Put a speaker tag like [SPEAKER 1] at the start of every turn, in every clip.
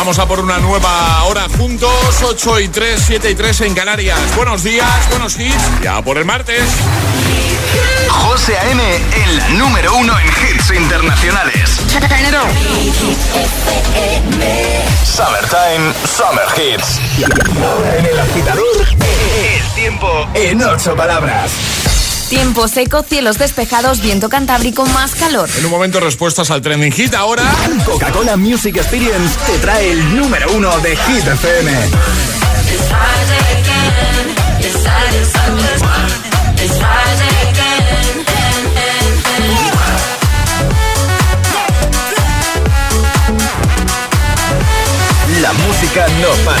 [SPEAKER 1] Vamos a por una nueva hora juntos, 8 y 3, 7 y 3 en Canarias. Buenos días, buenos hits, ya por el martes.
[SPEAKER 2] José A.M. en la número uno en hits internacionales. Summertime, Summer Hits.
[SPEAKER 3] En el agitador,
[SPEAKER 2] El tiempo
[SPEAKER 3] en ocho palabras.
[SPEAKER 4] Tiempo seco, cielos despejados, viento cantábrico, más calor.
[SPEAKER 1] En un momento respuestas al trending hit, ahora...
[SPEAKER 3] Coca-Cola Music Experience te trae el número uno de Hit FM. La música no para.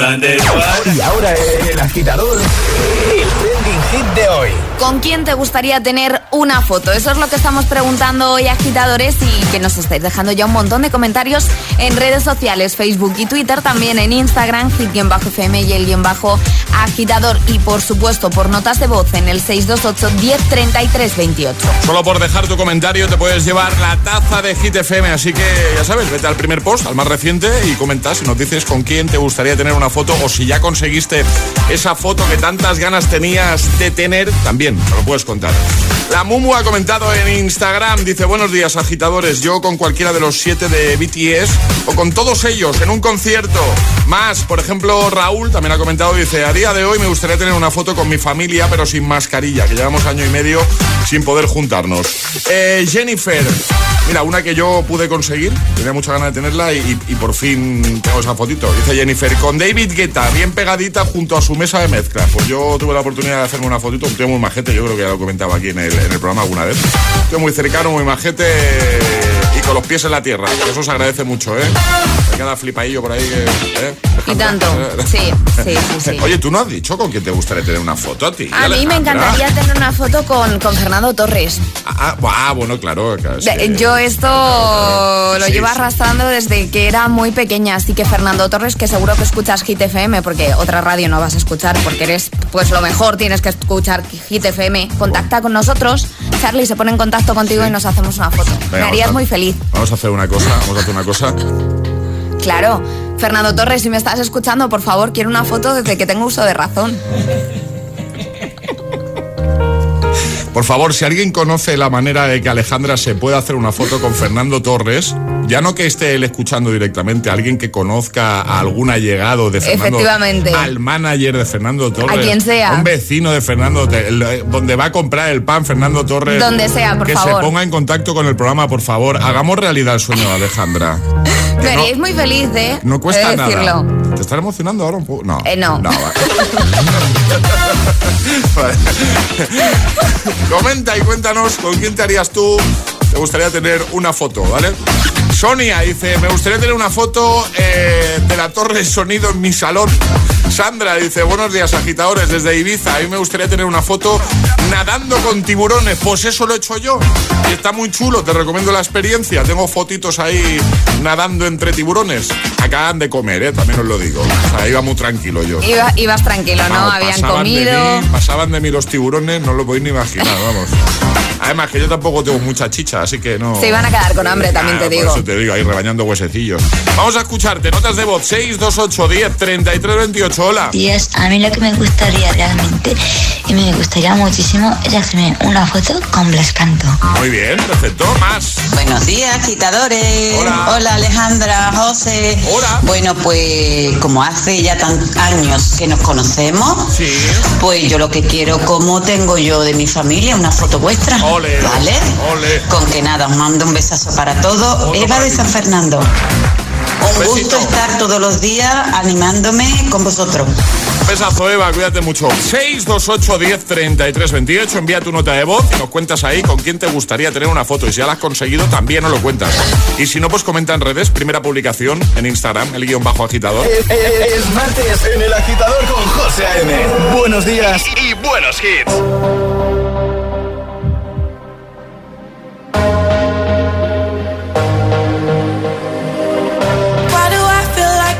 [SPEAKER 5] Sunday?
[SPEAKER 3] Y ahora el agitador, el trending hit de hoy.
[SPEAKER 4] ¿Con quién te gustaría tener una foto? Eso es lo que estamos preguntando hoy, agitadores, y que nos estáis dejando ya un montón de comentarios en redes sociales, Facebook y Twitter, también en Instagram, hit-fm y el guion bajo agitador. Y por supuesto, por notas de voz en el 628 1033 28.
[SPEAKER 1] Solo por dejar tu comentario te puedes llevar la taza de Hit FM, así que ya sabes, vete al primer post, al más reciente, y comentas y nos dices con quién te gustaría tener una foto o si ya conseguiste esa foto que tantas ganas tenías de tener, también me lo puedes contar. La Mumu ha comentado en Instagram, dice, buenos días agitadores, yo con cualquiera de los siete de BTS o con todos ellos en un concierto. Más, por ejemplo, Raúl también ha comentado, dice, a día de hoy me gustaría tener una foto con mi familia, pero sin mascarilla, que llevamos año y medio sin poder juntarnos. Eh, Jennifer, mira, una que yo pude conseguir, tenía mucha ganas de tenerla y, y por fin tengo esa fotito. Dice Jennifer, con David Guetta, bien pegadita junto a su mesa de mezcla. Pues yo tuve la oportunidad de hacerme una fotito, un tío muy majete, yo creo que ya lo comentaba aquí en el, en el programa alguna vez. Tío muy cercano, muy majete con los pies en la tierra. Eso se agradece mucho, ¿eh? Me queda flipadillo por ahí. que, ¿eh?
[SPEAKER 4] Y tanto. Sí, sí, sí, sí.
[SPEAKER 1] Oye, ¿tú no has dicho con quién te gustaría tener una foto a ti?
[SPEAKER 4] A mí me encantaría tener una foto con, con Fernando Torres.
[SPEAKER 1] Ah, ah, bueno, claro. sí.
[SPEAKER 4] Yo esto lo
[SPEAKER 1] Sí,
[SPEAKER 4] llevo arrastrando desde que era muy pequeña, así que Fernando Torres, que seguro que escuchas Hit FM, porque otra radio no vas a escuchar, porque eres pues lo mejor, tienes que escuchar Hit FM. Contacta con nosotros Charlie se pone en contacto contigo y nos hacemos una foto. Me harías muy feliz.
[SPEAKER 1] Vamos a hacer una cosa, vamos a hacer una cosa.
[SPEAKER 4] Claro. Fernando Torres, si me estás escuchando, por favor, quiero una foto desde que tengo uso de razón.
[SPEAKER 1] Por favor, si alguien conoce la manera de que Alejandra se pueda hacer una foto con Fernando Torres, ya no que esté él escuchando directamente, alguien que conozca a algún allegado de Fernando,
[SPEAKER 4] Efectivamente.
[SPEAKER 1] al manager de Fernando Torres,
[SPEAKER 4] A quien sea.
[SPEAKER 1] un vecino de Fernando, eh, donde va a comprar el pan Fernando Torres,
[SPEAKER 4] Donde sea, por
[SPEAKER 1] que
[SPEAKER 4] favor.
[SPEAKER 1] se ponga en contacto con el programa, por favor, hagamos realidad el sueño de Alejandra. Que no-
[SPEAKER 4] haríais muy feliz, ¿eh?
[SPEAKER 1] No cuesta
[SPEAKER 4] de decirlo.
[SPEAKER 1] nada. ¿Te estás emocionando ahora un poco? No.
[SPEAKER 4] Eh, no.
[SPEAKER 1] va. Vale. Comenta y cuéntanos con quién te harías tú. Te gustaría tener una foto, ¿vale? Sonia dice, me gustaría tener una foto eh, de la torre de sonido en mi salón. Sandra dice, buenos días agitadores desde Ibiza. A mí me gustaría tener una foto nadando con tiburones. Pues eso lo he hecho yo. Y está muy chulo, te recomiendo la experiencia. Tengo fotitos ahí nadando entre tiburones. Acaban de comer, ¿eh? también os lo digo. O sea, iba muy tranquilo yo.
[SPEAKER 4] Iba- ibas tranquilo, ¿no?
[SPEAKER 1] Vamos,
[SPEAKER 4] Habían
[SPEAKER 1] pasaban de
[SPEAKER 4] comido.
[SPEAKER 1] mí, pasaban de mí los tiburones, no lo podéis ni imaginar, vamos. Además que yo tampoco tengo mucha chicha, así que no...
[SPEAKER 4] Se iban a quedar con hambre, también te
[SPEAKER 1] por
[SPEAKER 4] digo.
[SPEAKER 1] eso te digo, ahí rebañando huesecillos. Vamos a escucharte, notas de voz 628 10 33 28, hola.
[SPEAKER 6] días. A mí lo que me gustaría realmente, y me gustaría muchísimo, es hacerme una foto con Blas Canto.
[SPEAKER 1] Muy bien, perfecto, más.
[SPEAKER 7] Buenos días, agitadores.
[SPEAKER 1] Hola.
[SPEAKER 7] Alejandra, José.
[SPEAKER 1] Hola.
[SPEAKER 7] Bueno, pues como hace ya tantos años que nos conocemos,
[SPEAKER 1] Sí.
[SPEAKER 7] pues yo lo que quiero, como tengo yo de mi familia, una foto vuestra.
[SPEAKER 1] Ole,
[SPEAKER 7] ¿Vale?
[SPEAKER 1] ole.
[SPEAKER 7] Con que nada, os mando un besazo para todos.
[SPEAKER 1] Otro
[SPEAKER 7] Eva
[SPEAKER 1] para
[SPEAKER 7] de. San Fernando. Un
[SPEAKER 1] Besito.
[SPEAKER 7] gusto estar todos los días animándome con vosotros.
[SPEAKER 1] Un besazo, Eva, cuídate mucho. 628 10 33 28, envía tu nota de voz y nos cuentas ahí con quién te gustaría tener una foto. Y si ya la has conseguido, también nos lo cuentas. Y si no, pues comenta en redes, primera publicación en Instagram, el guion bajo agitador.
[SPEAKER 3] Es, es- es martes en el agitador con José A.M. Buenos días.
[SPEAKER 2] Y buenos hits.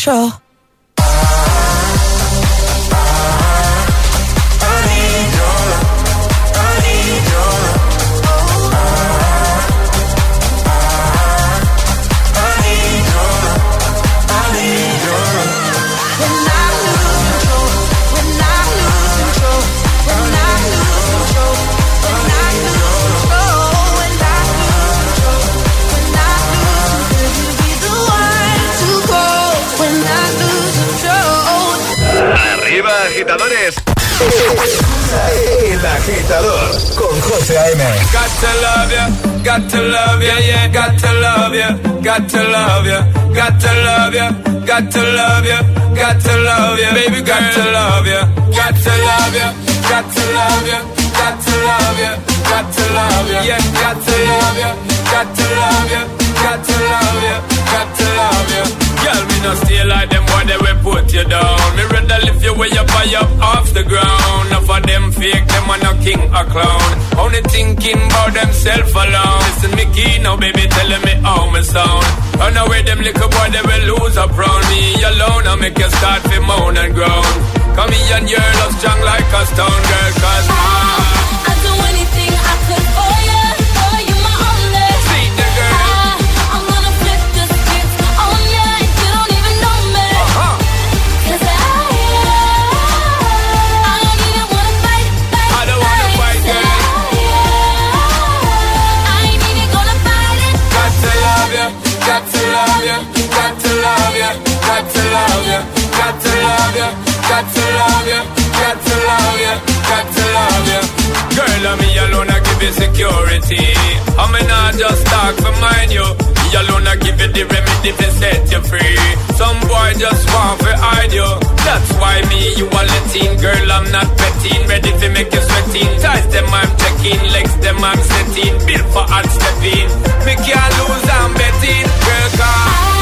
[SPEAKER 5] control?
[SPEAKER 8] Got to love ya, yeah, got to love ya, got to love ya, got to love ya, got to love ya, got to love ya, baby, got to love ya, got to love ya, got to love ya, got to love ya, got to love ya, yeah, got to love ya, got to love ya, got to love ya, got to love ya. No stay like them boy, they will put you down. Me rather lift you way up high up off the ground. Enough of them fake, them are no king or clown. Only thinking about themself alone. Listen, me key now, baby, telling me how me sound. Run away, them little boy, they will lose up round me alone. I make you start to moan and groan. Come here and your love strong like a stone girl, cause ah, alone, I give you security. I'm not just talk for mine, you. Me alone, I give you the remedy to set you free. Some boy just want to hide you. That's why me, you are letting. Girl, I'm not betting. Ready to make you sweating. Ties them, I'm checking. Legs them, I'm setting. Built for hard stepping. Me can't lose, I'm betting. Girl, come.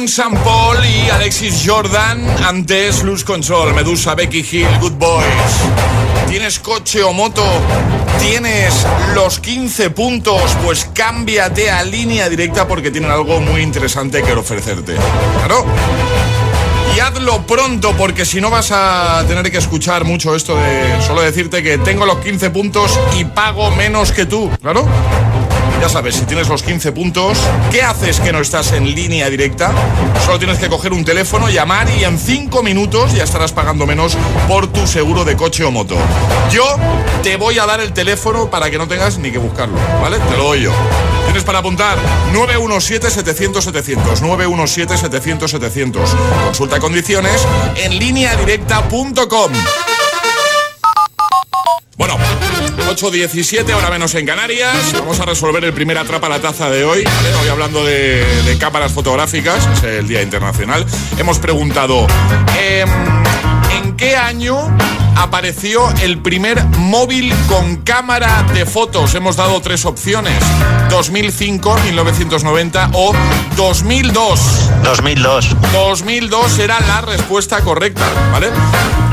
[SPEAKER 1] Con Sam Paul y Alexis Jordan. Antes Luz Control, Medusa, Becky Hill, Good Boys. ¿Tienes coche o moto? ¿Tienes los 15 puntos? Pues cámbiate a línea directa porque tienen algo muy interesante que ofrecerte. Claro. Y hazlo pronto porque si no vas a tener que escuchar mucho esto de solo decirte que tengo los 15 puntos y pago menos que tú. Claro. Ya sabes, si tienes los 15 puntos, ¿qué haces que no estás en línea directa? Solo tienes que coger un teléfono, llamar y en 5 minutos ya estarás pagando menos por tu seguro de coche o moto. Yo te voy a dar el teléfono para que no tengas ni que buscarlo, ¿vale? Te lo doy yo. Tienes para apuntar 917-700-700, 917-700-700. Consulta condiciones en lineadirecta.com. 8.17, hora menos en Canarias. Vamos a resolver el primer atrapa la taza de hoy. Hoy hablando de, cámaras fotográficas, es el Día Internacional. Hemos preguntado, em, ¿en qué año apareció el primer móvil con cámara de fotos? Hemos dado tres opciones. 2005, 1990 o 2002.
[SPEAKER 9] 2002.
[SPEAKER 1] 2002 era la respuesta correcta, ¿vale?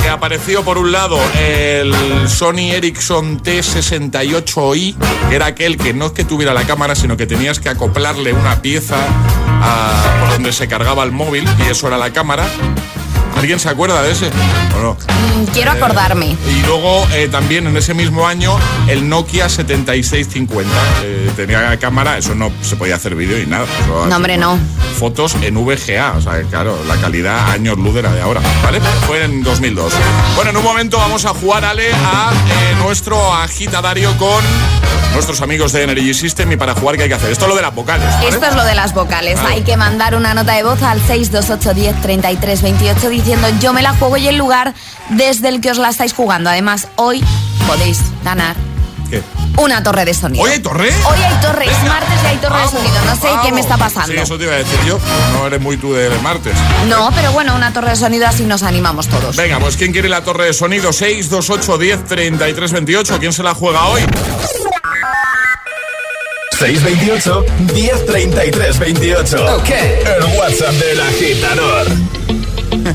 [SPEAKER 1] Que apareció por un lado el Sony Ericsson T68i, que era aquel que no es que tuviera la cámara, sino que tenías que acoplarle una pieza a, por donde se cargaba el móvil, y eso era la cámara. ¿Alguien se acuerda de ese? ¿O no?
[SPEAKER 4] Mm, quiero acordarme.
[SPEAKER 1] Y luego eh, también en ese mismo año el Nokia 7650. Eh, tenía cámara, eso no se podía hacer vídeo y nada.
[SPEAKER 4] No, hombre, no.
[SPEAKER 1] Fotos en VGA, o sea, claro, la calidad años luz era de ahora, ¿vale? Fue en 2002. Bueno, en un momento vamos a jugar, Ale, a eh, nuestro agitadario con nuestros amigos de Energy System y para jugar, ¿qué hay que hacer? Esto es lo de las vocales, ¿vale?
[SPEAKER 4] Esto es lo de las vocales. Hay que mandar una nota de voz al 628 10 33 28 diciendo yo me la juego y el lugar desde el que os la estáis jugando. Además, hoy podéis ganar
[SPEAKER 1] ¿Qué?
[SPEAKER 4] una torre de sonido.
[SPEAKER 1] ¿Hoy hay torre?
[SPEAKER 4] Hoy hay torre, es martes y hay torre
[SPEAKER 1] Vamos,
[SPEAKER 4] de sonido. No sé qué me está pasando.
[SPEAKER 1] Sí, eso te iba a decir yo. No eres muy tú de martes.
[SPEAKER 4] No, pero bueno, una torre de sonido así nos animamos todos.
[SPEAKER 1] Venga, pues ¿quién quiere la torre de sonido? 628 10 33 28. ¿Quién se la juega hoy?
[SPEAKER 5] 628 1033 28. Ok. El WhatsApp del agitador.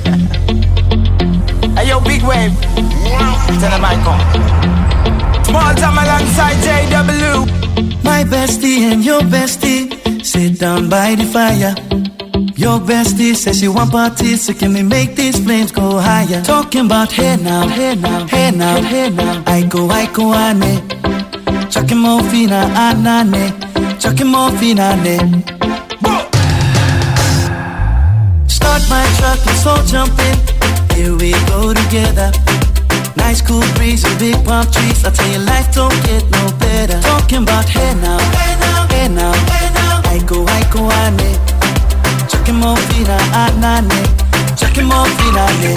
[SPEAKER 10] Hey yo, big wave. Tell them I come. Small time alongside JW.
[SPEAKER 11] My bestie and your bestie sit down by the fire. Your bestie says she want parties, so can we make these flames go higher? Talking about hey now, hey now, hey now, hey now. I go, I go, ane. Chucking more fina, anane. Chucking more fina, ne. Start my truck, let's all jump in. Here we go together. Nice cool breeze and big palm trees. I tell you, life don't get no better. Talking about hey now, hey now, hey now, hey now. I go, I go, ane. Chucking more fina, anane. Chucking more fina, ne.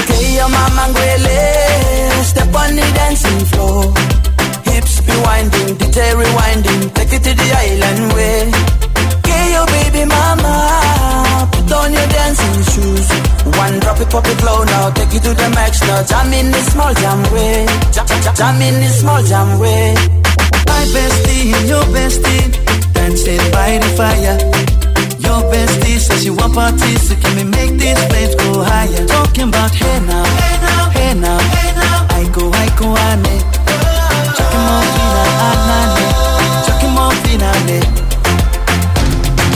[SPEAKER 10] Okay, your mama ngwele. Step on the dancing floor. Hips be winding, DJ rewinding. Take it to the island way. Okay, your baby mama. Put on your dancing shoes. One drop it, pop it low now. Take it to the max now. Jam in this small jam way. Jam, jam, jam in this small jam way.
[SPEAKER 11] My bestie your bestie dancing by the fire. Your bestie says she want parties, so can we make these flames go higher? Talking about hey now, hey now, hey now, hey now. I go, I go, ane. Chucking more fina, anane. Chucking more fina, ne.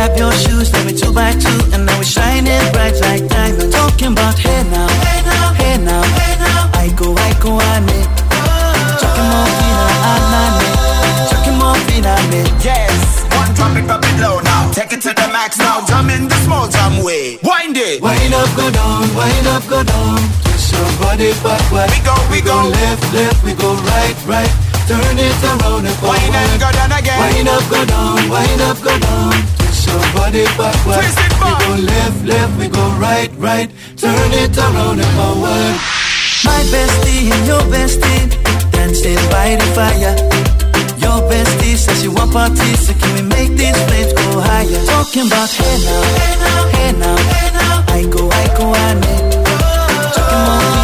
[SPEAKER 11] Grab your shoes, let me two by two, and now we're shining bright like diamonds. Talking about hey now, hey now, hey now, hey now. I go, I go, ane. Chucking more fina, anane. Chucking more fina, ne.
[SPEAKER 10] Yes, one drop it, drop it low now Take it to the max now, jam in the small jam way Wind it
[SPEAKER 11] Wind up, go down, wind up, go down. Twist your body backward.
[SPEAKER 10] We go, we go.
[SPEAKER 11] left, left, we go right, right. Turn it around and forward.
[SPEAKER 10] Wind and go down again
[SPEAKER 11] Wind up, go down, wind up, go down. Twist your body backward.
[SPEAKER 10] Twist it
[SPEAKER 11] we go left, left, we go right, right. Turn it around and forward. My bestie and your bestie dancing by the fire. Your bestie says she want parties, so can we make these flames go higher? Talking about hey now, hey now, hey now, hey now. I go, I go, ane. Chucking more fina,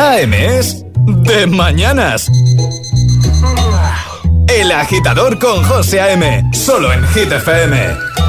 [SPEAKER 5] AM es de mañanas. El agitador con José A.M. Solo en Hit FM.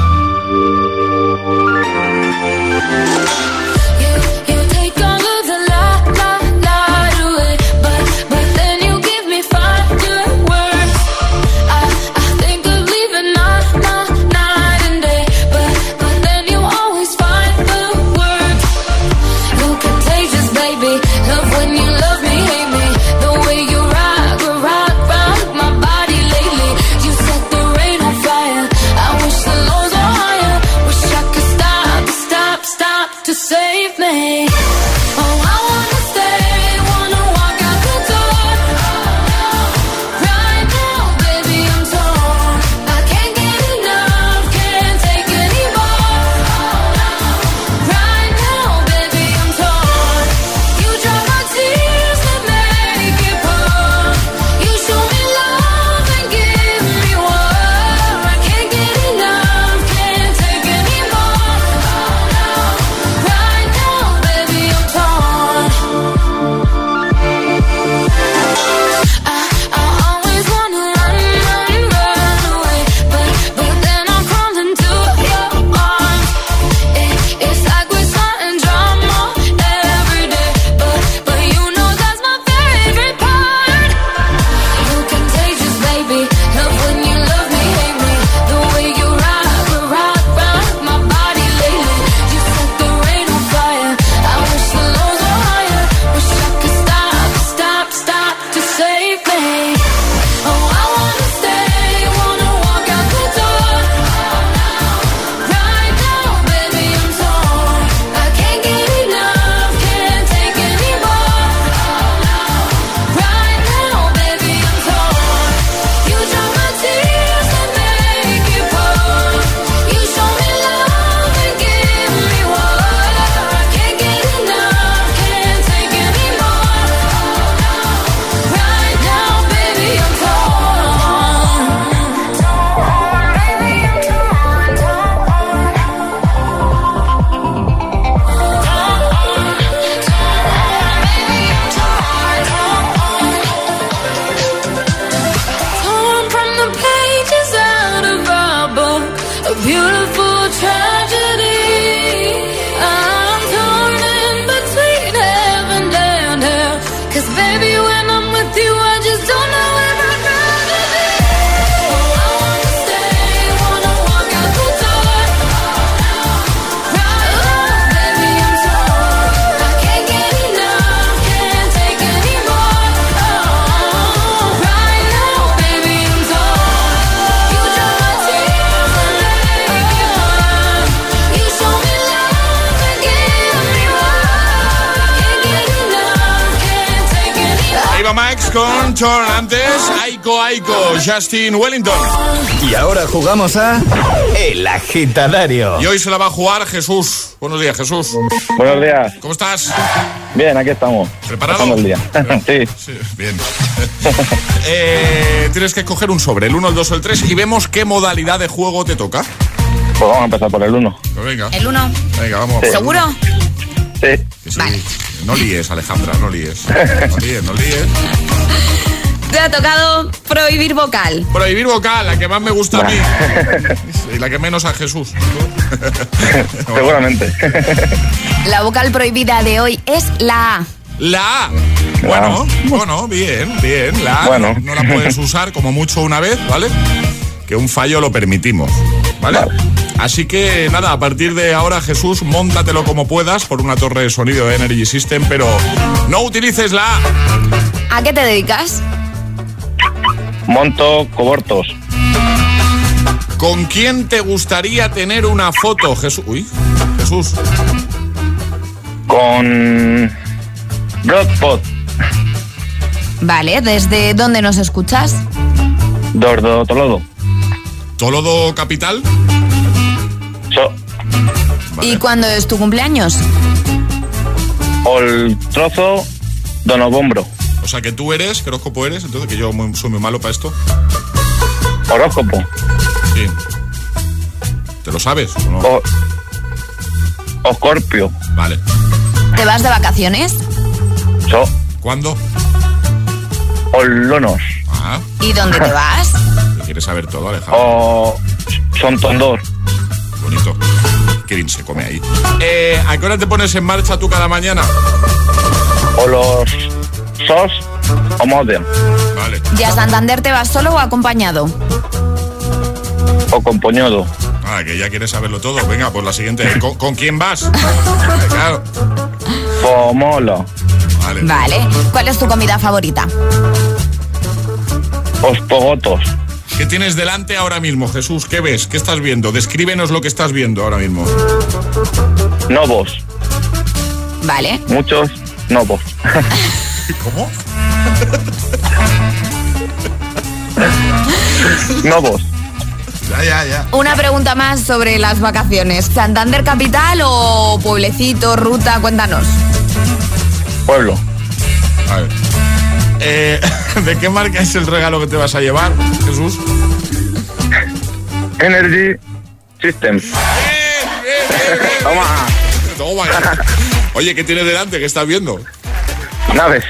[SPEAKER 1] Max con Chorn. Antes, Aiko Aiko, Justin Wellington.
[SPEAKER 3] Y ahora jugamos a El Agitadario.
[SPEAKER 1] Y hoy se la va a jugar Jesús. Buenos días, Jesús.
[SPEAKER 12] Buenos días.
[SPEAKER 1] ¿Cómo estás?
[SPEAKER 12] Bien, aquí estamos.
[SPEAKER 1] ¿Preparado?
[SPEAKER 12] Pasando el día. sí.
[SPEAKER 1] Sí, bien. Eh, tienes que escoger un sobre, el 1, el 2 o el 3, y vemos qué modalidad de juego te toca.
[SPEAKER 12] Pues vamos a empezar por el 1.
[SPEAKER 1] Pues venga.
[SPEAKER 4] El uno.
[SPEAKER 1] Venga, vamos.
[SPEAKER 4] ¿Seguro?
[SPEAKER 12] Sí.
[SPEAKER 1] Que sí.
[SPEAKER 4] Vale.
[SPEAKER 1] No líes, Alejandra, no líes. No líes, no líes.
[SPEAKER 4] Te ha tocado prohibir vocal.
[SPEAKER 1] Prohibir vocal, la que más me gusta a mí. Y la que menos a Jesús.
[SPEAKER 12] Seguramente.
[SPEAKER 4] La vocal prohibida de hoy es la A.
[SPEAKER 1] La A. Bueno, bueno, bien, bien. La A
[SPEAKER 12] Bueno.
[SPEAKER 1] no la puedes usar como mucho una vez, ¿vale? Que un fallo lo permitimos, ¿vale? Así que nada, a partir de ahora, Jesús, móntatelo como puedas por una torre de sonido de Energy System, pero no utilices la A.
[SPEAKER 4] ¿A qué te dedicas?
[SPEAKER 12] Monto cobortos.
[SPEAKER 1] ¿Con quién te gustaría tener una foto, Jesús? Uy, Jesús.
[SPEAKER 12] Con. Broadpot.
[SPEAKER 4] Vale, ¿desde dónde nos escuchas?
[SPEAKER 12] Dordo Tolodo.
[SPEAKER 1] ¿Tolodo Capital?
[SPEAKER 12] So.
[SPEAKER 4] ¿Y cuándo es tu cumpleaños?
[SPEAKER 12] Ol trozo Donobombro.
[SPEAKER 1] O sea, que tú eres, ¿qué horóscopo eres? Entonces, que yo muy- soy muy malo para esto.
[SPEAKER 12] Horóscopo.
[SPEAKER 1] Sí. ¿Te lo sabes o no?
[SPEAKER 12] O. Oscorpio.
[SPEAKER 1] Vale.
[SPEAKER 4] ¿Te vas de vacaciones?
[SPEAKER 12] So.
[SPEAKER 1] ¿Cuándo?
[SPEAKER 12] Olonos.
[SPEAKER 1] Ah,
[SPEAKER 4] ¿Y dónde te vas?
[SPEAKER 1] ¿lo quieres saber todo, Alejandro?
[SPEAKER 12] O. Sontondor.
[SPEAKER 1] Bonito. Qué bien se come ahí. Eh, ¿A qué hora te pones en marcha tú cada mañana?
[SPEAKER 12] O los. Sos. O Modem.
[SPEAKER 1] Vale.
[SPEAKER 4] ¿Y a Santander te vas solo o acompañado?
[SPEAKER 12] O Compoñodo.
[SPEAKER 1] Ah, que ya quieres saberlo todo. Venga, pues la siguiente. ¿Con, con quién vas? Claro.
[SPEAKER 12] Pomolo.
[SPEAKER 1] Vale.
[SPEAKER 4] Vale. ¿Cuál es tu comida favorita?
[SPEAKER 12] Os Pogotos.
[SPEAKER 1] ¿Qué tienes delante ahora mismo, Jesús? ¿Qué ves? ¿Qué estás viendo? Descríbenos lo que estás viendo ahora mismo.
[SPEAKER 12] Novos.
[SPEAKER 4] Vale.
[SPEAKER 12] Muchos novos.
[SPEAKER 1] ¿Cómo?
[SPEAKER 12] Novos.
[SPEAKER 1] Ya, ya, ya.
[SPEAKER 4] Una pregunta más sobre las vacaciones. ¿Santander capital o pueblecito, ruta? Cuéntanos.
[SPEAKER 12] Pueblo.
[SPEAKER 1] A ver. Eh, ¿De qué marca es el regalo que te vas a llevar, Jesús?
[SPEAKER 12] Energy Systems. Toma.
[SPEAKER 1] Toma. Oye, ¿qué tienes delante? ¿Qué estás viendo?
[SPEAKER 12] Naves.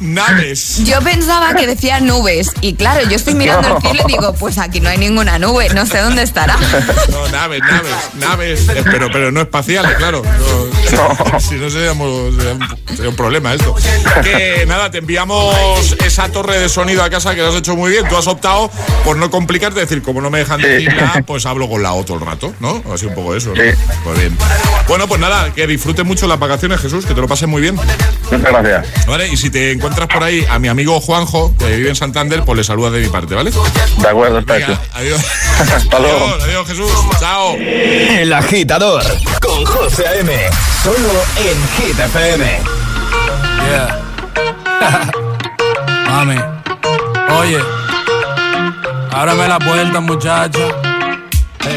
[SPEAKER 1] Naves.
[SPEAKER 4] Yo pensaba que decía nubes y claro, yo estoy mirando el cielo y digo, pues aquí no hay ninguna nube, no sé dónde estará.
[SPEAKER 1] No, naves, naves, naves. Eh, Pero, pero no espaciales, claro. No, Si no seríamos, sería, un, sería un problema esto. Que nada, te enviamos esa torre de sonido a casa que lo has hecho muy bien. Tú has optado por no complicarte, es decir, como no me dejan decirla, pues hablo con la O todo el rato, ¿no? Así un poco eso, ¿no?
[SPEAKER 12] Sí.
[SPEAKER 1] Pues bien. Bueno, pues nada, que disfrutes mucho las vacaciones, Jesús, que te lo pases muy bien.
[SPEAKER 12] Muchas gracias.
[SPEAKER 1] ¿Vale? Y si te encuentras por ahí a mi amigo Juanjo, que vive en Santander, pues le saludas de mi parte, ¿vale?
[SPEAKER 12] De acuerdo, está
[SPEAKER 1] Venga,
[SPEAKER 12] hecho.
[SPEAKER 1] adiós.
[SPEAKER 12] Hasta luego.
[SPEAKER 1] Adiós, adiós, Jesús. Chao.
[SPEAKER 3] El Agitador con José A.M. Solo en Hit FM.
[SPEAKER 8] Yeah. Mami, oye, ábrame la puerta, muchacha. Hey,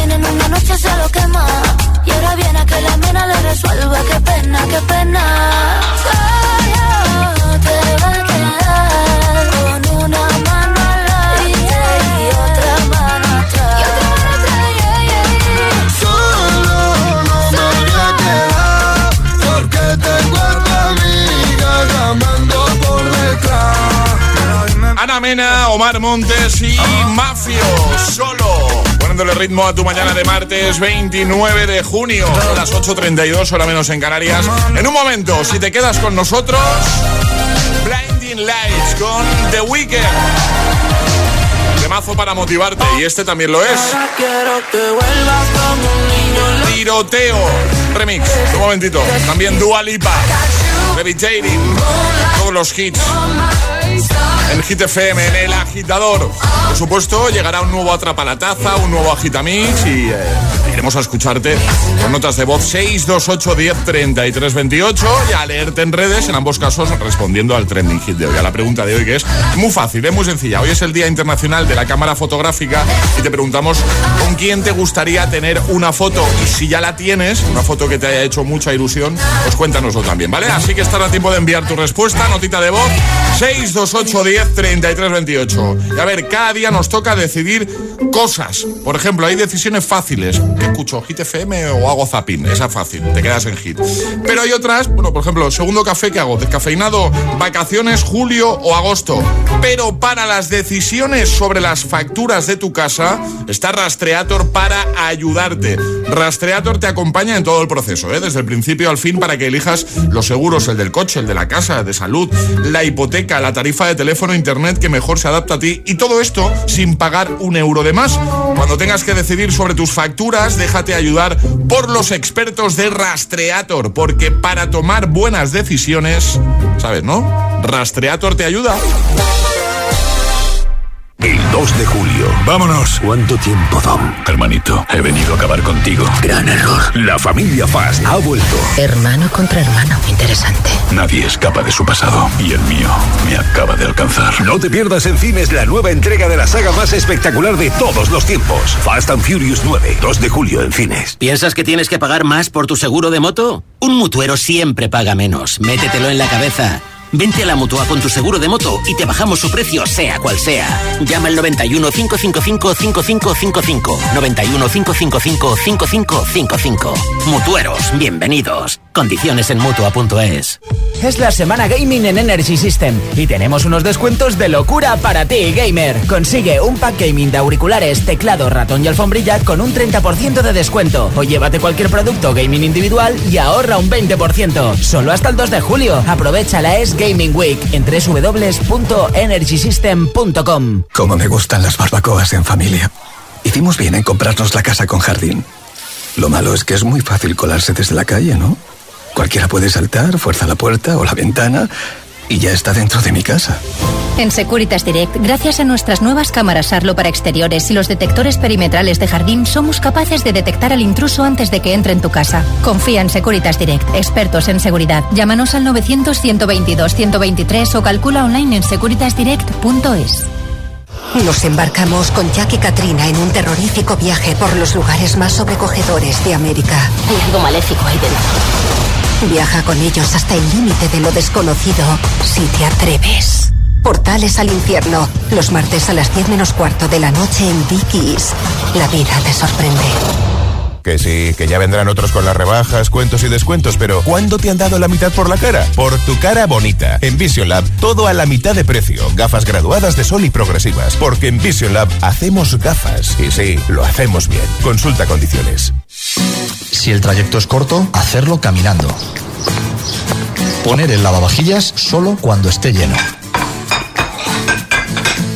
[SPEAKER 5] Tienen una noche se lo quema. Y ahora viene a que la mena le resuelva, qué pena, qué pena. Solo te va a quedar con una mano adelante y otra mano atrás. Y otra mano atrás, yeah, yeah, yeah.
[SPEAKER 13] Solo no me voy a quedar porque tengo a tu amiga llamando por detrás.
[SPEAKER 1] Ana Mena, Omar Montes y Mafio. Solo. Poniéndole ritmo a tu mañana de martes 29 de junio. Son las 8.32, hora menos en Canarias. En un momento, si te quedas con nosotros, Blinding Lights con The Weeknd. Temazo para motivarte y este también lo es. Tiroteo. Remix. Un momentito. También Dua Lipa. Levitating. Todos los hits. En Hit FM, en el agitador. Por supuesto, llegará un nuevo Atrapalataza, un nuevo Agitamix y eh, iremos a escucharte con notas de voz 628 10 33 28 y a leerte en redes, en ambos casos respondiendo al trending hit de hoy, a la pregunta de hoy que es muy fácil, es muy sencilla. Hoy es el Día Internacional de la Cámara Fotográfica y te preguntamos con quién te gustaría tener una foto y si ya la tienes, una foto que te haya hecho mucha ilusión, pues cuéntanoslo también, ¿vale? Así que estará tiempo de enviar tu respuesta, notita de voz 628 10 33 28. Y a ver, cada día nos toca decidir cosas. Por ejemplo, hay decisiones fáciles. ¿Qué escucho? ¿Hit FM o hago zapping? Esa es fácil, te quedas en hit. Pero hay otras, bueno, por ejemplo, segundo café que hago, descafeinado, vacaciones, julio o agosto. Pero para las decisiones sobre las facturas de tu casa, está Rastreator para ayudarte. Rastreator te acompaña en todo el proceso, ¿eh? desde el principio al fin, para que elijas los seguros, el del coche, el de la casa, de salud, la hipoteca, la tarifa de teléfono, internet que mejor se adapta a ti y todo esto sin pagar un euro de más. Cuando tengas que decidir sobre tus facturas, déjate ayudar por los expertos de Rastreator, porque para tomar buenas decisiones, ¿sabes, no? Rastreator te ayuda.
[SPEAKER 14] El 2 de julio. Vámonos. ¿Cuánto tiempo, Dom? Hermanito, he venido a acabar contigo. Gran error. La familia Fast ha vuelto.
[SPEAKER 15] Hermano contra hermano. Interesante.
[SPEAKER 14] Nadie escapa de su pasado. Y el mío me acaba de alcanzar. No te pierdas en cines la nueva entrega de la saga más espectacular de todos los tiempos. Fast and Furious 9. 2 de julio en cines.
[SPEAKER 15] ¿Piensas que tienes que pagar más por tu seguro de moto? Un mutuero siempre paga menos. Métetelo en la cabeza. Vente a la Mutua con tu seguro de moto y te bajamos su precio, sea cual sea. Llama al 91 555 5555. 91 555 5555. Mutueros, bienvenidos. Condiciones en Mutua.es.
[SPEAKER 16] Es la semana gaming en Energy System y tenemos unos descuentos de locura para ti, gamer. Consigue un pack gaming de auriculares, teclado, ratón y alfombrilla con un 30% de descuento. O llévate cualquier producto gaming individual y ahorra un 20%. Solo hasta el 2 de julio. Aprovecha la S Gaming Week en www.energysystem.com.
[SPEAKER 17] Como me gustan las barbacoas en familia. Hicimos bien en comprarnos la casa con jardín. Lo malo es que es muy fácil colarse desde la calle, ¿no? Cualquiera puede saltar, fuerza la puerta o la ventana y ya está dentro de mi casa.
[SPEAKER 18] En Securitas Direct, gracias a nuestras nuevas cámaras Arlo para exteriores y los detectores perimetrales de jardín, somos capaces de detectar al intruso antes de que entre en tu casa. Confía en Securitas Direct, expertos en seguridad. Llámanos al 900-122-123 o calcula online en securitasdirect.es.
[SPEAKER 19] Nos embarcamos con Jack y Katrina en un terrorífico viaje por los lugares más sobrecogedores de América.
[SPEAKER 15] Hay algo maléfico ahí dentro.
[SPEAKER 19] Viaja con ellos hasta el límite de lo desconocido si te atreves. Portales al infierno, los martes a las 10 menos cuarto de la noche en Dickies. La vida te sorprende.
[SPEAKER 20] Que sí, que ya vendrán otros con las rebajas, cuentos y descuentos, pero ¿cuándo te han dado la mitad por la cara? Por tu cara bonita. En Vision Lab, todo a la mitad de precio. Gafas graduadas de sol y progresivas. Porque en Vision Lab hacemos gafas. Y sí, lo hacemos bien. Consulta condiciones.
[SPEAKER 21] Si el trayecto es corto, hacerlo caminando. Poner el lavavajillas solo cuando esté lleno.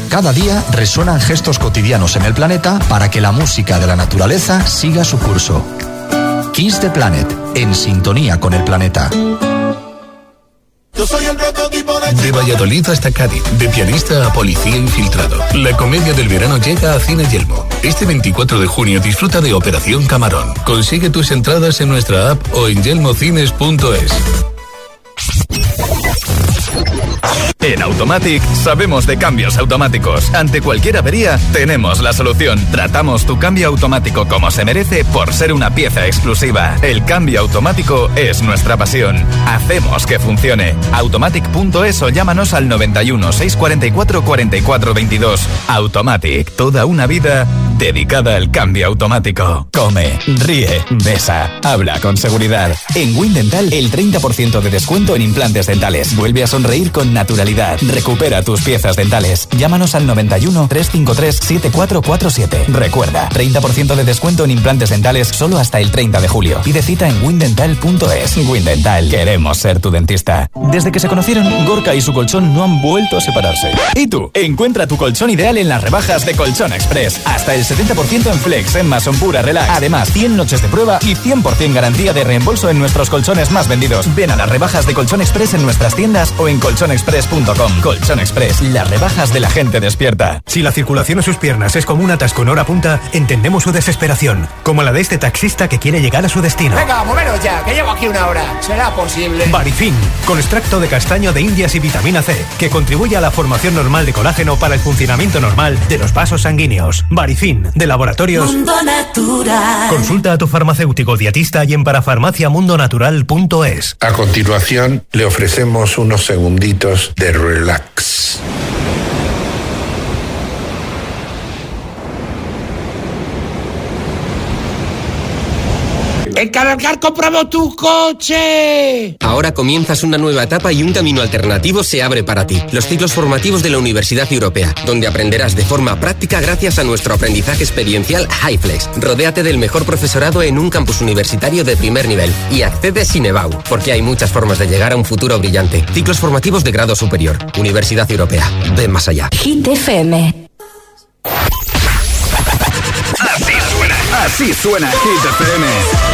[SPEAKER 21] Cada día resuenan gestos cotidianos en el planeta para que la música de la naturaleza siga su curso. Kiss the Planet, en sintonía con el planeta.
[SPEAKER 13] Soy el prototipo de
[SPEAKER 14] De Valladolid hasta Cádiz, de pianista a policía infiltrado. La comedia del verano llega a Cine Yelmo. Este 24 de junio disfruta de Operación Camarón. Consigue tus entradas en nuestra app o en yelmocines.es.
[SPEAKER 3] En Automatic sabemos de cambios automáticos. Ante cualquier avería, tenemos la solución. Tratamos tu cambio automático como se merece por ser una pieza exclusiva. El cambio automático es nuestra pasión. Hacemos que funcione. Automatic.es o llámanos al 91 644 44 22. Automatic, toda una vida dedicada al cambio automático. Come, ríe, besa, habla con seguridad. En Windental, el 30% de descuento en implantes dentales. Vuelve a sonreír con naturalidad. Recupera tus piezas dentales. Llámanos al 91 353 7447. Recuerda, 30% de descuento en implantes dentales solo hasta el 30 de julio. Pide cita en windental.es. Windental, queremos ser tu dentista. Desde que se conocieron, Gorka y su colchón no han vuelto a separarse. ¿Y tú? Encuentra tu colchón ideal en las rebajas de Colchón Express. Hasta el 70% en Flex, en Mason Pura Relax. Además, 100 noches de prueba y 100% garantía de reembolso en nuestros colchones más vendidos. Ven a las rebajas de Colchón Express en nuestras tiendas o en colchonexpress.com. Colchón Express, las rebajas de la gente despierta.
[SPEAKER 22] Si la circulación en sus piernas es como un atasco en hora punta, entendemos su desesperación, como la de este taxista que quiere llegar a su destino.
[SPEAKER 23] Venga, moveros ya, que llevo aquí una hora. ¿Será posible?
[SPEAKER 22] Barifin, con extracto de castaño de indias y vitamina C, que contribuye a la formación normal de colágeno para el funcionamiento normal de los vasos sanguíneos. Barifin, de laboratorios.
[SPEAKER 24] Mundo Natural.
[SPEAKER 22] Consulta a tu farmacéutico dietista y en parafarmaciamundonatural.es.
[SPEAKER 25] A continuación, le ofrecemos unos segunditos de relax.
[SPEAKER 23] ¡En Cabalgar compramos tu coche!
[SPEAKER 26] Ahora comienzas una nueva etapa y un camino alternativo se abre para ti. Los ciclos formativos de la Universidad Europea, donde aprenderás de forma práctica gracias a nuestro aprendizaje experiencial HighFlex. Rodéate del mejor profesorado en un campus universitario de primer nivel y accede sin EBAU, porque hay muchas formas de llegar a un futuro brillante. Ciclos formativos de grado superior. Universidad Europea. Ven más allá.
[SPEAKER 24] Hit FM.
[SPEAKER 3] Así suena. Así suena Hit FM.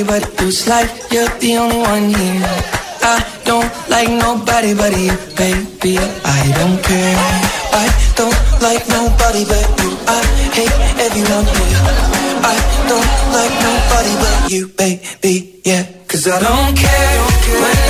[SPEAKER 9] nobody but you. It's like you're the only one here. I don't like nobody but you, baby. I don't care. I don't like nobody but you. I hate everyone here. I don't like nobody but you, baby. Yeah, cause I don't care when I'm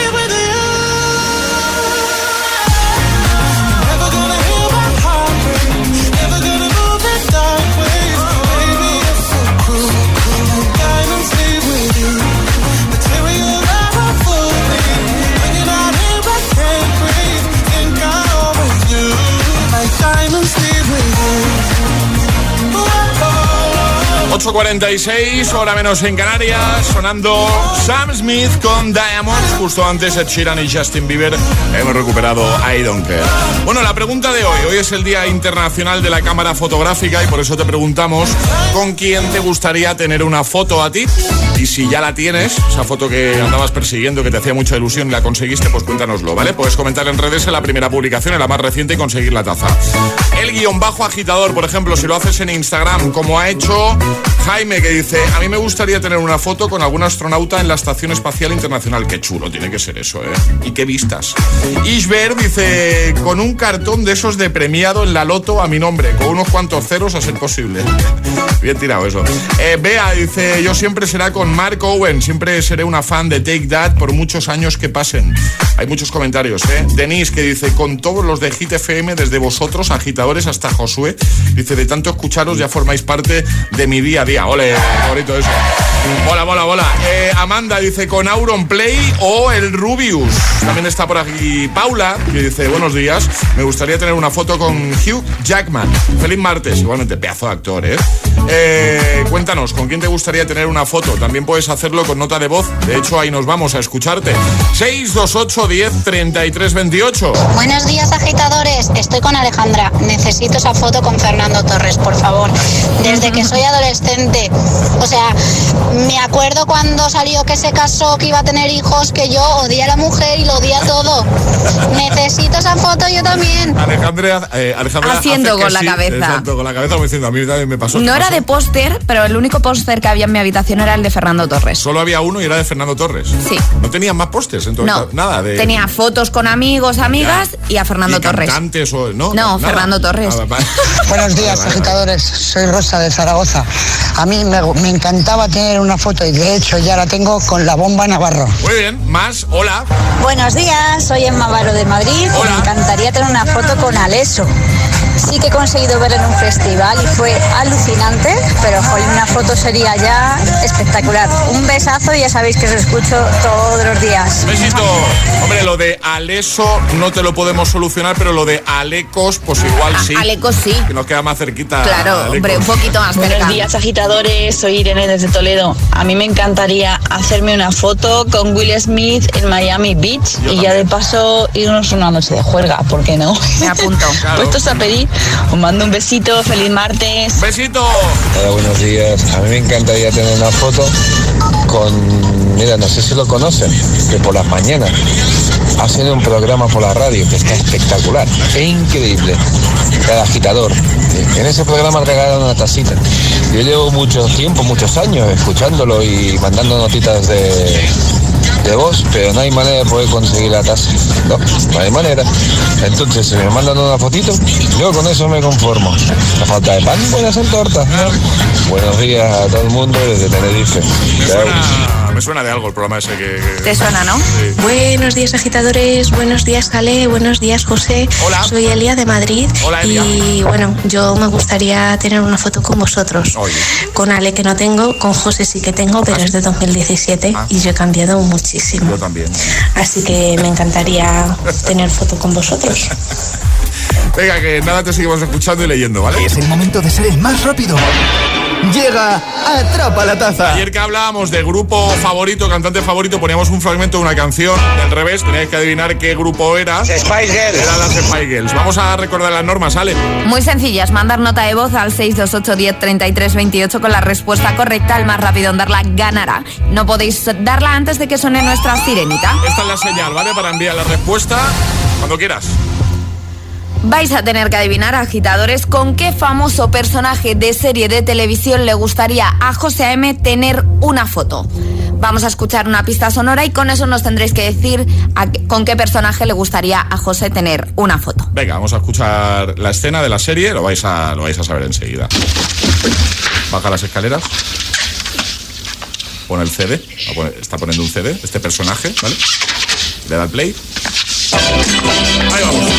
[SPEAKER 1] 8.46, hora menos en Canarias, sonando Sam Smith con Diamonds, justo antes de Sheeran y Justin Bieber. Hemos recuperado I Don't Care. Bueno, la pregunta de hoy, hoy es el Día Internacional de la Cámara Fotográfica y por eso te preguntamos con quién te gustaría tener una foto a ti. Y si ya la tienes, esa foto que andabas persiguiendo, que te hacía mucha ilusión y la conseguiste, pues cuéntanoslo, ¿vale? Puedes comentar en redes en la primera publicación, en la más reciente, y conseguir la taza. El guion bajo agitador, por ejemplo, si lo haces en Instagram, como ha hecho Jaime, que dice, a mí me gustaría tener una foto con algún astronauta en la Estación Espacial Internacional. Qué chulo, tiene que ser eso, ¿eh? Y qué vistas. Ishber dice, con un cartón de esos de premiado en la loto a mi nombre, con unos cuantos ceros a ser posible. Bien tirado eso. Eh, Bea dice, yo siempre será con Mark Owen, siempre seré una fan de Take That por muchos años que pasen. Hay muchos comentarios, ¿eh? Denise que dice, con todos los de Hit FM, desde vosotros, agitadores, hasta Josué, dice, de tanto escucharos ya formáis parte de mi día a día. Ole, eso. Hola, hola, hola. Eh, Amanda dice, con Auron Play o el Rubius. También está por aquí Paula, que dice, buenos días, me gustaría tener una foto con Hugh Jackman. Feliz martes, igualmente, pedazo de actor, ¿eh? Eh, cuéntanos, ¿con quién te gustaría tener una foto? También puedes hacerlo con nota de voz. De hecho, ahí nos vamos a escucharte. 628 10 33 28.
[SPEAKER 27] Buenos días, agitadores. Estoy con Alejandra. Necesito esa foto con Fernando Torres, por favor. Desde que soy adolescente. O sea, me acuerdo cuando salió que se casó, que iba a tener hijos, que yo odié a la mujer y lo odié a todo. Necesito esa foto yo también.
[SPEAKER 1] Alejandra, eh, Alejandra
[SPEAKER 4] Haciendo con la
[SPEAKER 1] sí,
[SPEAKER 4] cabeza.
[SPEAKER 1] Exacto, con la cabeza como diciendo, a mí también me pasó.
[SPEAKER 4] No
[SPEAKER 1] ¿te
[SPEAKER 4] era
[SPEAKER 1] pasó?
[SPEAKER 4] de póster, pero el único póster que había en mi habitación era el de Fernando Torres.
[SPEAKER 1] Solo había uno y era de Fernando Torres.
[SPEAKER 4] Sí.
[SPEAKER 1] No tenían más pósters en tu
[SPEAKER 4] No,
[SPEAKER 1] Nada de.
[SPEAKER 4] Tenía fotos con amigos, amigas y a Fernando
[SPEAKER 1] y
[SPEAKER 4] Torres.
[SPEAKER 1] cantantes o. No,
[SPEAKER 4] No,
[SPEAKER 1] nada.
[SPEAKER 4] Fernando Torres.
[SPEAKER 28] Buenos días,
[SPEAKER 1] Vale, vale.
[SPEAKER 28] agitadores. Soy Rosa de Zaragoza. A mí me, me encantaba tener una foto y de hecho ya la tengo con la bomba Navarro.
[SPEAKER 1] Muy bien, más, hola.
[SPEAKER 29] Buenos días, soy Emma Varo de Madrid me encantaría tener una foto con Aleso. Sí que he conseguido verlo en un festival y fue alucinante, pero hoy una foto sería ya espectacular. Un besazo y ya sabéis que os escucho todos los días.
[SPEAKER 1] Besito. Hombre, lo de Aleso no te lo podemos solucionar, pero lo de Alecos, pues igual sí.
[SPEAKER 4] Alecos sí.
[SPEAKER 1] Que nos queda más cerquita.
[SPEAKER 4] Claro, hombre, un poquito más cerca.
[SPEAKER 30] Buenos días, agitadores. Soy Irene desde Toledo. A mí me encantaría hacerme una foto con Will Smith en Miami Beach y ya de paso irnos una noche de juerga, ¿por qué no?
[SPEAKER 4] Me apunto.
[SPEAKER 30] Puestos a pedir, os mando un besito, feliz martes.
[SPEAKER 1] Besito.
[SPEAKER 31] Hola, buenos días. A mí me encantaría tener una foto con, mira, no sé si lo conocen, que por las mañanas hacen un programa por la radio que está espectacular, es increíble. El agitador. En ese programa regalan una tacita. Yo llevo mucho tiempo, muchos años escuchándolo y mandando notitas de, de voz, pero no hay manera de poder conseguir la taza. No, no hay manera. Entonces, si me mandan una fotito, yo con eso me conformo. La falta de pan puede hacer torta. ¿no? Buenos días a todo el mundo desde Tenerife.
[SPEAKER 1] Me suena de algo el programa ese que.
[SPEAKER 32] ¿Te suena, no?
[SPEAKER 33] Buenos días, agitadores. Buenos días, Ale. Buenos días, José.
[SPEAKER 1] Hola.
[SPEAKER 33] Soy Elia de Madrid.
[SPEAKER 1] Hola, Elia.
[SPEAKER 33] Y bueno, yo me gustaría tener una foto con vosotros. Con Ale que no tengo, con José sí que tengo, pero es de 2017 y yo he cambiado muchísimo.
[SPEAKER 1] Ah. Yo también.
[SPEAKER 33] Así que me encantaría tener foto con vosotros.
[SPEAKER 1] Venga, que nada te seguimos escuchando y leyendo, ¿vale?
[SPEAKER 34] Es el momento de ser el más rápido. Llega Atrapa la Taza.
[SPEAKER 1] Ayer que hablábamos de grupo favorito, cantante favorito, poníamos un fragmento de una canción del revés, teníais que adivinar qué grupo era.
[SPEAKER 23] Spice Girls.
[SPEAKER 1] Eran las Spice Girls. Vamos a recordar las normas, ¿sale?
[SPEAKER 32] Muy sencillas, mandar nota de voz al 628 10 33 28 con la respuesta correcta, el más rápido en darla ganará. No podéis darla antes de que suene nuestra sirenita.
[SPEAKER 1] Esta es la señal, ¿vale? Para enviar la respuesta cuando quieras.
[SPEAKER 32] Vais a tener que adivinar, agitadores, con qué famoso personaje de serie de televisión le gustaría a José A.M. tener una foto. Vamos a escuchar una pista sonora y con eso nos tendréis que decir con qué personaje le gustaría a José tener una foto.
[SPEAKER 1] Venga, vamos a escuchar la escena de la serie, lo vais a, lo vais a saber enseguida. Baja las escaleras. Pone el CD. Está poniendo un CD, este personaje, ¿vale? Le da play. Ahí vamos.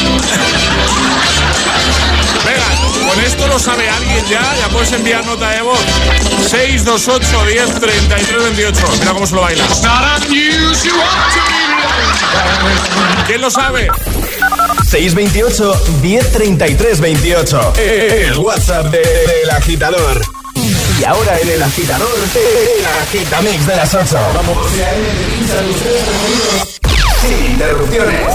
[SPEAKER 1] Venga, con esto lo sabe alguien ya, ya puedes enviar nota de voz. 628 10 33 28. Mira cómo se lo baila. ¿Quién lo sabe?
[SPEAKER 34] 628 1033 28. El WhatsApp de- del agitador. Y ahora en el agitador, el agitamix de las 8. Vamos. Sin interrupciones.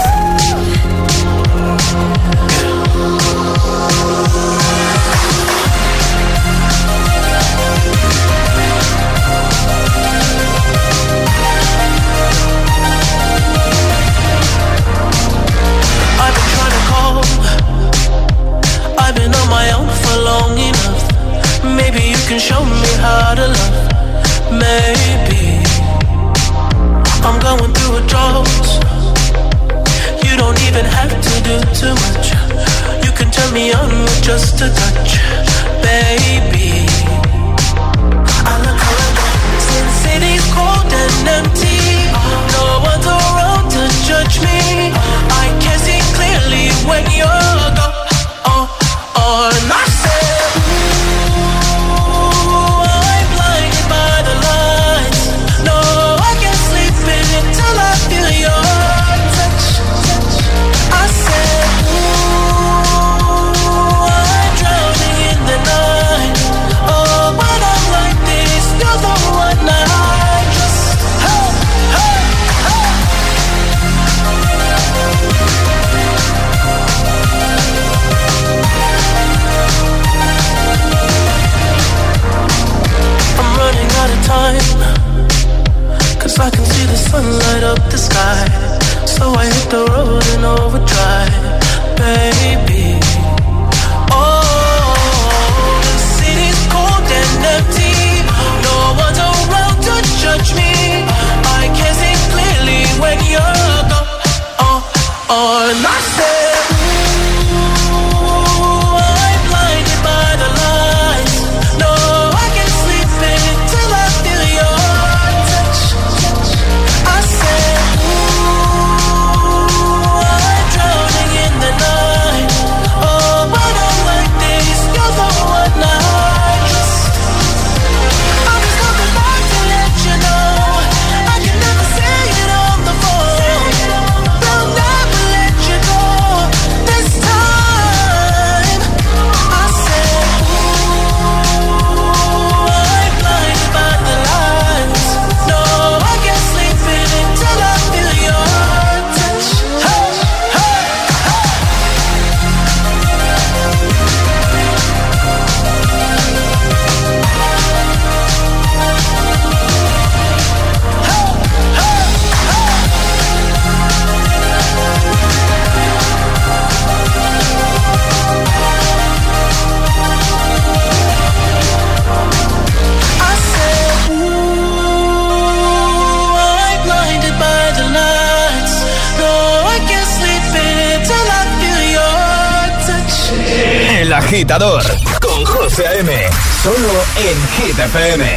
[SPEAKER 34] FM.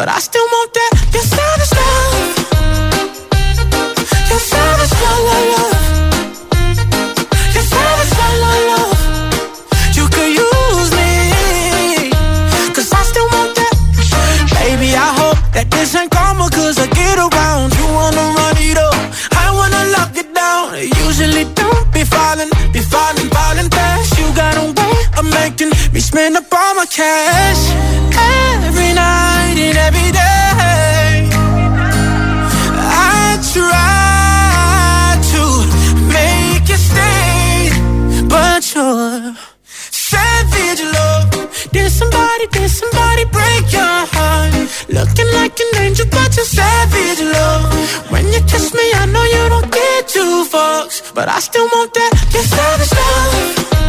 [SPEAKER 34] But I but you're savage love. When you kiss me, I know you don't get two fucks, but I still want that. Your savage love.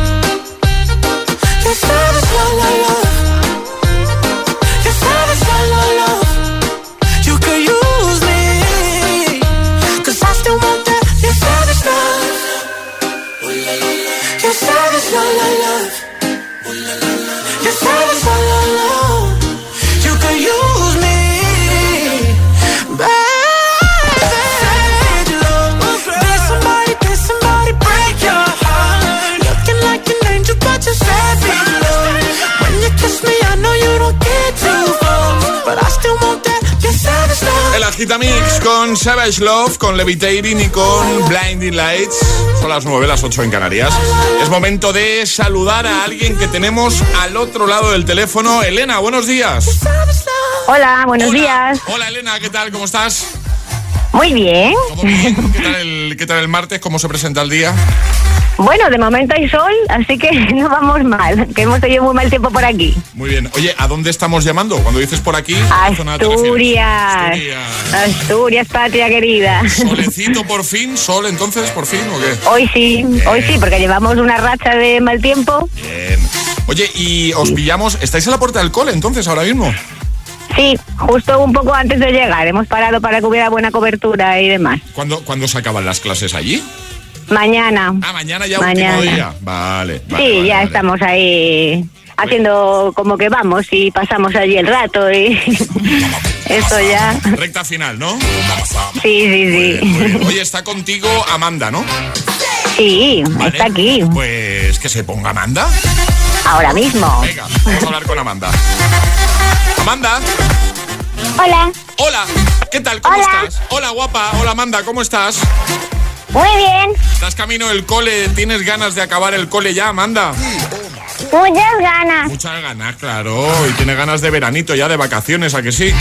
[SPEAKER 1] Agitamix con Savage Love, con Levitating y con Blinding Lights. Son las 9, las 8 en Canarias. Es momento de saludar a alguien que tenemos al otro lado del teléfono. Elena, buenos días.
[SPEAKER 35] Hola, buenos días.
[SPEAKER 1] Hola Elena, ¿qué tal? ¿Cómo estás?
[SPEAKER 35] Muy bien.
[SPEAKER 1] ¿Todo bien? ¿Qué tal, el, ¿Qué tal el martes? ¿Cómo se presenta el día?
[SPEAKER 35] Bueno, de momento hay sol, así que no vamos mal, que hemos tenido muy mal tiempo por aquí.
[SPEAKER 1] Muy bien. Oye, ¿a dónde estamos llamando? Cuando dices por aquí, ¿a?
[SPEAKER 35] Asturias. Asturias, patria querida.
[SPEAKER 1] ¿Solecito por fin? ¿Sol entonces por fin o qué?
[SPEAKER 35] Hoy sí, hoy sí, porque llevamos una racha de mal tiempo.
[SPEAKER 1] Bien. Oye, ¿y os pillamos? ¿Estáis en la puerta del cole entonces ahora mismo?
[SPEAKER 35] Sí, justo un poco antes de llegar. Hemos parado para que hubiera buena cobertura y demás.
[SPEAKER 1] ¿Cuándo, ¿cuándo se acaban las clases allí?
[SPEAKER 35] Mañana.
[SPEAKER 1] Ah, mañana ya
[SPEAKER 35] Mañana.
[SPEAKER 1] último día. Vale. vale,
[SPEAKER 35] sí,
[SPEAKER 1] vale,
[SPEAKER 35] ya
[SPEAKER 1] vale.
[SPEAKER 35] estamos ahí haciendo como que vamos y pasamos allí el rato y eso ya.
[SPEAKER 1] Recta final, ¿no?
[SPEAKER 35] Sí, sí, sí.
[SPEAKER 1] Muy bien. Oye, está contigo Amanda, ¿no?
[SPEAKER 35] Sí, está aquí.
[SPEAKER 1] Pues ¿Quieres que se ponga Amanda?
[SPEAKER 35] Ahora mismo.
[SPEAKER 1] Venga, vamos a hablar con Amanda. Amanda.
[SPEAKER 36] Hola.
[SPEAKER 1] Hola. ¿Qué tal? ¿Cómo
[SPEAKER 36] Hola.
[SPEAKER 1] estás? Hola, guapa. Hola, Amanda. ¿Cómo estás?
[SPEAKER 36] Muy bien.
[SPEAKER 1] ¿Estás camino del cole? ¿Tienes ganas de acabar el cole ya, Amanda?
[SPEAKER 36] Muchas ganas.
[SPEAKER 1] Muchas ganas, claro. Y tiene ganas de veranito ya, de vacaciones, ¿a que sí?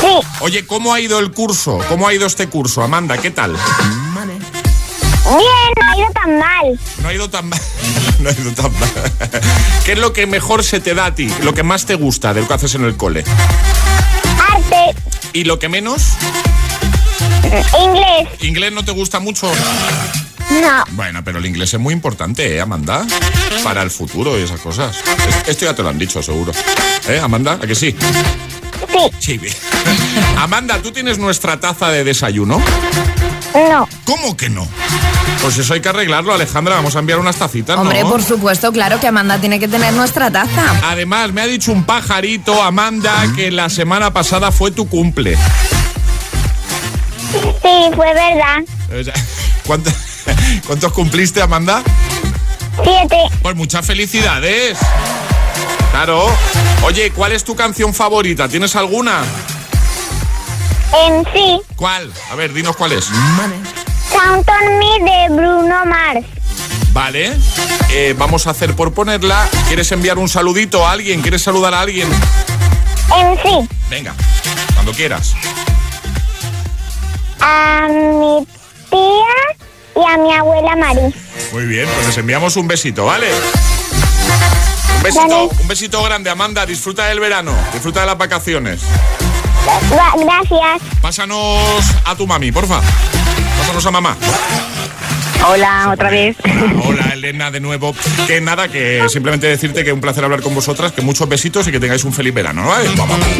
[SPEAKER 36] Sí.
[SPEAKER 1] Oye, ¿cómo ha ido el curso? ¿Cómo ha ido este curso, Amanda? ¿Qué tal?
[SPEAKER 36] Bien, no ha ido tan mal.
[SPEAKER 1] No ha ido tan mal. No ha ido tan mal. ¿Qué es lo que mejor se te da a ti? Lo que más te gusta de lo que haces en el cole.
[SPEAKER 36] Arte.
[SPEAKER 1] ¿Y lo que menos?
[SPEAKER 36] Inglés.
[SPEAKER 1] ¿Inglés no te gusta mucho?
[SPEAKER 36] No.
[SPEAKER 1] Bueno, pero el inglés es muy importante, ¿eh, Amanda? Para el futuro y esas cosas. Es- Esto ya te lo han dicho, seguro. ¿Eh, Amanda? ¿A que sí?
[SPEAKER 36] Sí.
[SPEAKER 1] Sí. Amanda, ¿tú tienes nuestra taza de desayuno?
[SPEAKER 36] No.
[SPEAKER 1] ¿Cómo que no? Pues eso hay que arreglarlo, Alejandra. Vamos a enviar unas tacitas, ¿no?
[SPEAKER 4] Hombre, por supuesto, claro que Amanda tiene que tener nuestra taza.
[SPEAKER 1] Además, me ha dicho un pajarito, Amanda, que la semana pasada fue tu cumple.
[SPEAKER 36] Sí, fue verdad.
[SPEAKER 1] O sea, ¿cuánto- ¿Cuántos cumpliste, Amanda?
[SPEAKER 36] Siete.
[SPEAKER 1] Pues muchas felicidades. Claro. Oye, ¿cuál es tu canción favorita? ¿Tienes alguna?
[SPEAKER 36] En sí.
[SPEAKER 1] ¿Cuál? A ver, dinos cuál es.
[SPEAKER 36] Count on Me de Bruno Mars.
[SPEAKER 1] Vale. Eh, vamos a hacer por ponerla. ¿Quieres enviar un saludito a alguien? ¿Quieres saludar a alguien?
[SPEAKER 36] En sí.
[SPEAKER 1] Venga, cuando quieras.
[SPEAKER 36] A mi tía y a mi abuela Mari.
[SPEAKER 1] Muy bien, pues les enviamos un besito, ¿vale? Un besito,
[SPEAKER 36] Vale.
[SPEAKER 1] un besito grande, Amanda. Disfruta del verano, disfruta de las vacaciones.
[SPEAKER 36] Va- gracias.
[SPEAKER 1] Pásanos a tu mami, porfa. Pásanos a mamá.
[SPEAKER 35] Hola, otra vez.
[SPEAKER 1] Hola, Elena, de nuevo. Que nada, que simplemente decirte que un placer hablar con vosotras, que muchos besitos y que tengáis un feliz verano, ¿vale?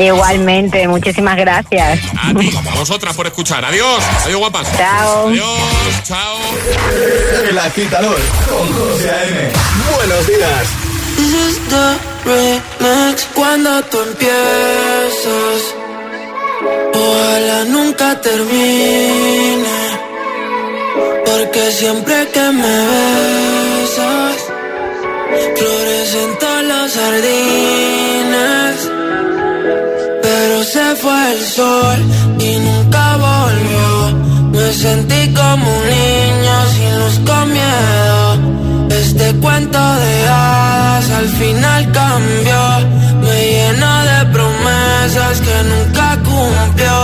[SPEAKER 35] Igualmente, muchísimas gracias.
[SPEAKER 1] A ti, a vosotras por escuchar. Adiós. Adiós, guapas.
[SPEAKER 35] Chao.
[SPEAKER 1] Adiós. Chao.
[SPEAKER 3] El agitador con José A.M. Buenos días.
[SPEAKER 37] This is the remix cuando tú empiezas. Ojalá nunca termine. Porque siempre que me besas, florecen todas las jardines. Pero se fue el sol y nunca volvió. Me sentí como un niño sin luz con miedo. Este cuento de hadas al final cambió. Me llenó de promesas que nunca cumplió.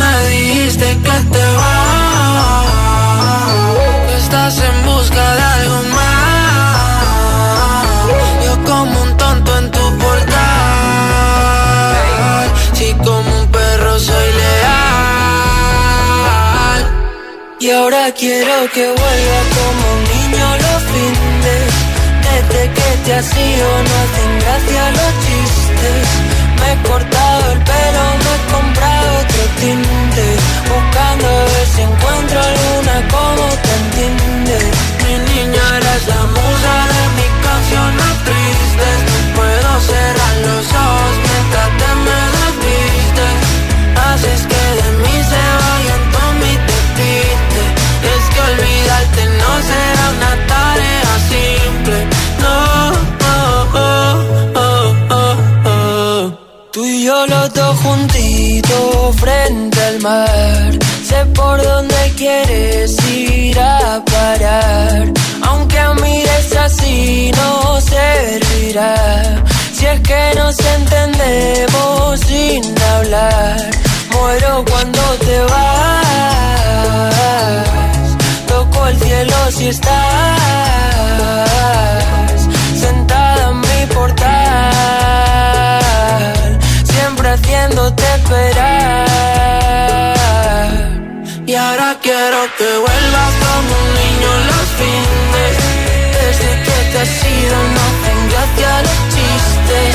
[SPEAKER 37] Me dijiste que te vas, Y ahora quiero que vuelva como un niño los fines. Desde que te has ido no hacen gracia los chistes. Me he cortado el pelo, me he comprado otro tinte. Buscando a ver si encuentro alguna como te entiende. Mi niña eres la musa de mis canciones tristes. Puedo cerrar los ojos mientras te me Tú y yo los dos juntitos frente al mar. Sé por dónde quieres ir a parar. Aunque mires así no servirá. Si es que nos entendemos sin hablar. Muero cuando te vas. Toco el cielo si estás que vuelvas como un niño los fines. Desde que te has ido no hacen gracia los chistes.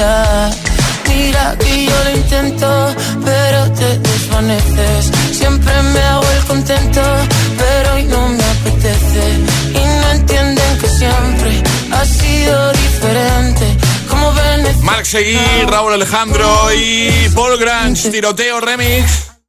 [SPEAKER 37] electricidad. Mira que yo lo intento, pero te desvaneces. Siempre me hago el contento, pero hoy no me apetece. Y no entienden que siempre ha sido diferente. Como ven,
[SPEAKER 1] Marc Seguí, Raúl Alejandro y Paul Grange, tiroteo remix.